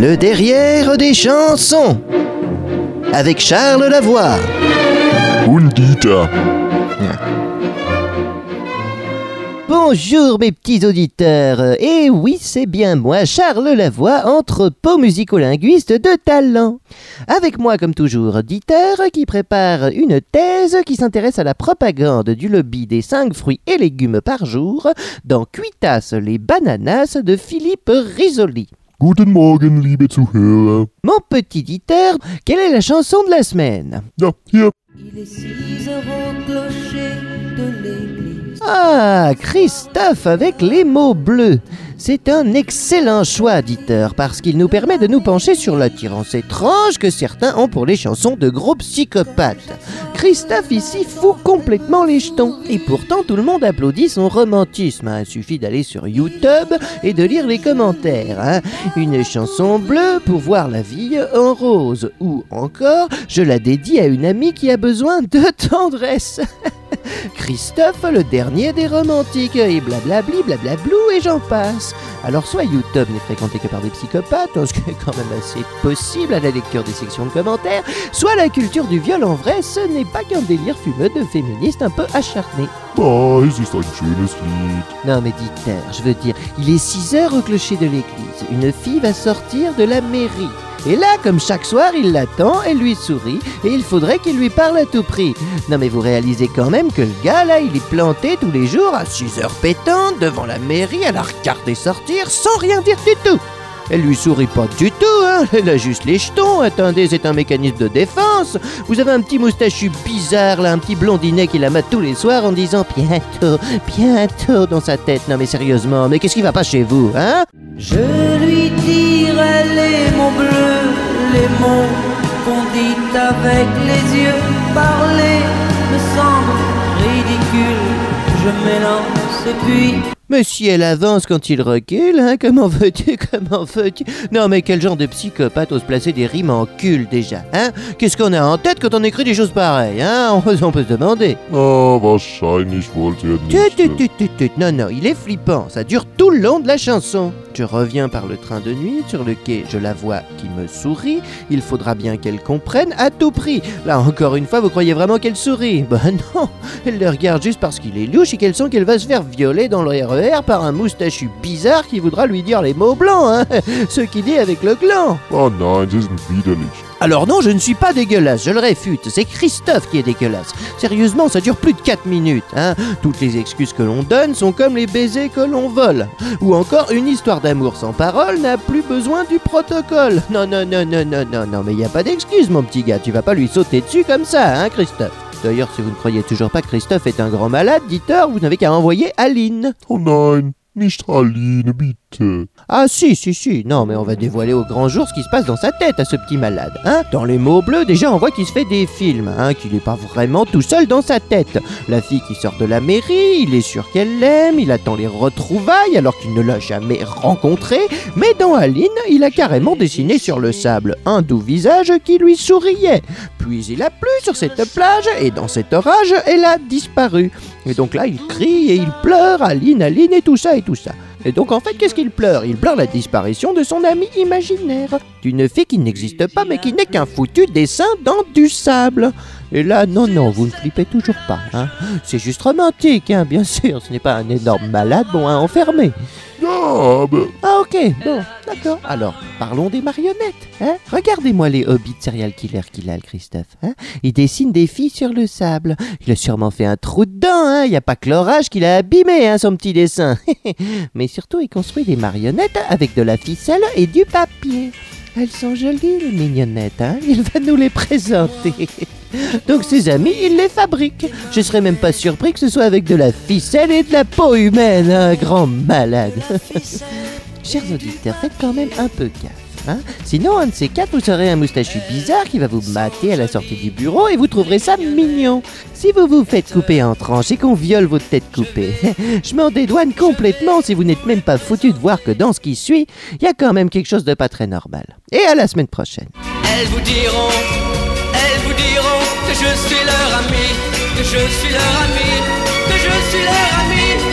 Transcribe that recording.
Le derrière des chansons. Avec Charles Lavoie. Undita. Bonjour mes petits auditeurs. Et oui, c'est bien moi, Charles Lavoie, entrepôt musicolinguiste de talent. Avec moi, comme toujours, Dieter, qui prépare une thèse qui s'intéresse à la propagande du lobby des 5 fruits et légumes par jour dans Cuitas les bananas de Philippe Risoli. Guten Morgen, liebe Zuhörer. Mon petit Dieter, quelle est la chanson de la semaine? Ja, hier. Il est six heures au clocher de l'église. Ah, Christophe avec les mots bleus. C'est un excellent choix, Dieter, parce qu'il nous permet de nous pencher sur l'attirance étrange que certains ont pour les chansons de gros psychopathes. Christophe ici fout complètement les jetons. Et pourtant, tout le monde applaudit son romantisme. hein. Il suffit d'aller sur YouTube et de lire les commentaires. hein. Une chanson bleue pour voir la vie en rose. Ou encore, je la dédie à une amie qui a besoin de tendresse. Christophe, le dernier des romantiques, et blablabli, blablablou, et j'en passe. Alors soit YouTube n'est fréquenté que par des psychopathes, ce qui est quand même assez possible à la lecture des sections de commentaires, soit la culture du viol en vrai, ce n'est pas qu'un délire fumeux de féministes un peu acharnés. Ah, ein schönes Lied. Non mais Dieter, je veux dire, il est 6 heures au clocher de l'église, une fille va sortir de la mairie. Et là, comme chaque soir, il l'attend, elle lui sourit, et il faudrait qu'il lui parle à tout prix. Non mais vous réalisez quand même que le gars là, il est planté tous les jours à 6 heures pétantes devant la mairie à la regarder sortir sans rien dire du tout. Elle lui sourit pas du tout, hein. Elle a juste les jetons. Attendez, c'est un mécanisme de défense. Vous avez un petit moustachu bizarre, là, un petit blondinet qui la mate tous les soirs en disant bientôt, bientôt dans sa tête. Non mais sérieusement, mais qu'est-ce qui va pas chez vous, hein? Je lui dirai les mots bleus, les mots qu'on dit avec les yeux. Parler me semble ridicule. Je m'élance et puis Mais si elle avance quand il recule, hein, comment veux-tu, comment veux-tu? Non mais quel genre de psychopathe ose placer des rimes en cul déjà, hein? Qu'est-ce qu'on a en tête quand on écrit des choses pareilles, hein? On, on peut se demander. Ah, wahrscheinlich wollte. Non, non, il est flippant, ça dure tout le long de la chanson. Je reviens par le train de nuit, sur le quai, je la vois qui me sourit, il faudra bien qu'elle comprenne à tout prix. Là encore une fois, vous croyez vraiment qu'elle sourit? Ben non, elle le regarde juste parce qu'il est louche et qu'elle sent qu'elle va se faire violer dans le RER par un moustachu bizarre qui voudra lui dire les mots blancs, hein Ce qu'il dit avec le gland. Oh nein, sie sind widerlich. Alors non, je ne suis pas dégueulasse, je le réfute. C'est Christophe qui est dégueulasse. Sérieusement, ça dure plus de 4 minutes. Hein Toutes les excuses que l'on donne sont comme les baisers que l'on vole. Ou encore, une histoire d'amour sans parole n'a plus besoin du protocole. Non, non, non, non, non, non, non, mais il n'y a pas d'excuse, mon petit gars. Tu vas pas lui sauter dessus comme ça, hein, Christophe D'ailleurs, si vous ne croyez toujours pas que Christophe est un grand malade, dites-leur, vous n'avez qu'à envoyer Aline. Oh nein, nicht Aline, bitte. Ah si, si, si, non mais on va dévoiler au grand jour ce qui se passe dans sa tête à ce petit malade, hein Dans les mots bleus, déjà on voit qu'il se fait des films, hein, qu'il n'est pas vraiment tout seul dans sa tête. La fille qui sort de la mairie, il est sûr qu'elle l'aime, il attend les retrouvailles alors qu'il ne l'a jamais rencontrée, mais dans Aline, il a carrément dessiné sur le sable un doux visage qui lui souriait. Puis il a plu sur cette plage et dans cet orage, elle a disparu. Et donc là, il crie et il pleure, Aline, Aline et tout ça et tout ça. Et donc en fait, qu'est-ce qu'il pleure? Il pleure la disparition de son ami imaginaire, d'une fille qui n'existe pas mais qui n'est qu'un foutu dessin dans du sable. Et là, non, non, vous ne flippez toujours pas, hein C'est juste romantique, hein, bien sûr, ce n'est pas un énorme malade bon à enfermer. Ja, aber Ah ok, bon, d'accord. Alors, parlons des marionnettes, hein Regardez-moi les hobbies de serial killer qu'il a, le Christophe, hein Il dessine des filles sur le sable. Il a sûrement fait un trou dedans, hein Il n'y a pas que l'orage qu'il a abîmé, hein, son petit dessin. Mais surtout, il construit des marionnettes avec de la ficelle et du papier. Elles sont jolies, les mignonnettes, hein Il va nous les présenter. Donc ses amis, il les fabrique. Je serais même pas surpris que ce soit avec de la ficelle et de la peau humaine, un grand malade. Chers auditeurs, faites quand même un peu gaffe. Hein Sinon, un de ces quatre, vous serez un moustachu bizarre qui va vous mater à la sortie du bureau et vous trouverez ça mignon. Si vous vous faites couper en tranches et qu'on viole votre tête coupée, je m'en dédouane complètement si vous n'êtes même pas foutu de voir que dans ce qui suit, il y a quand même quelque chose de pas très normal. Et à la semaine prochaine. Elles vous diront, elles vous diront que je suis leur ami, que je suis leur ami, que je suis leur ami.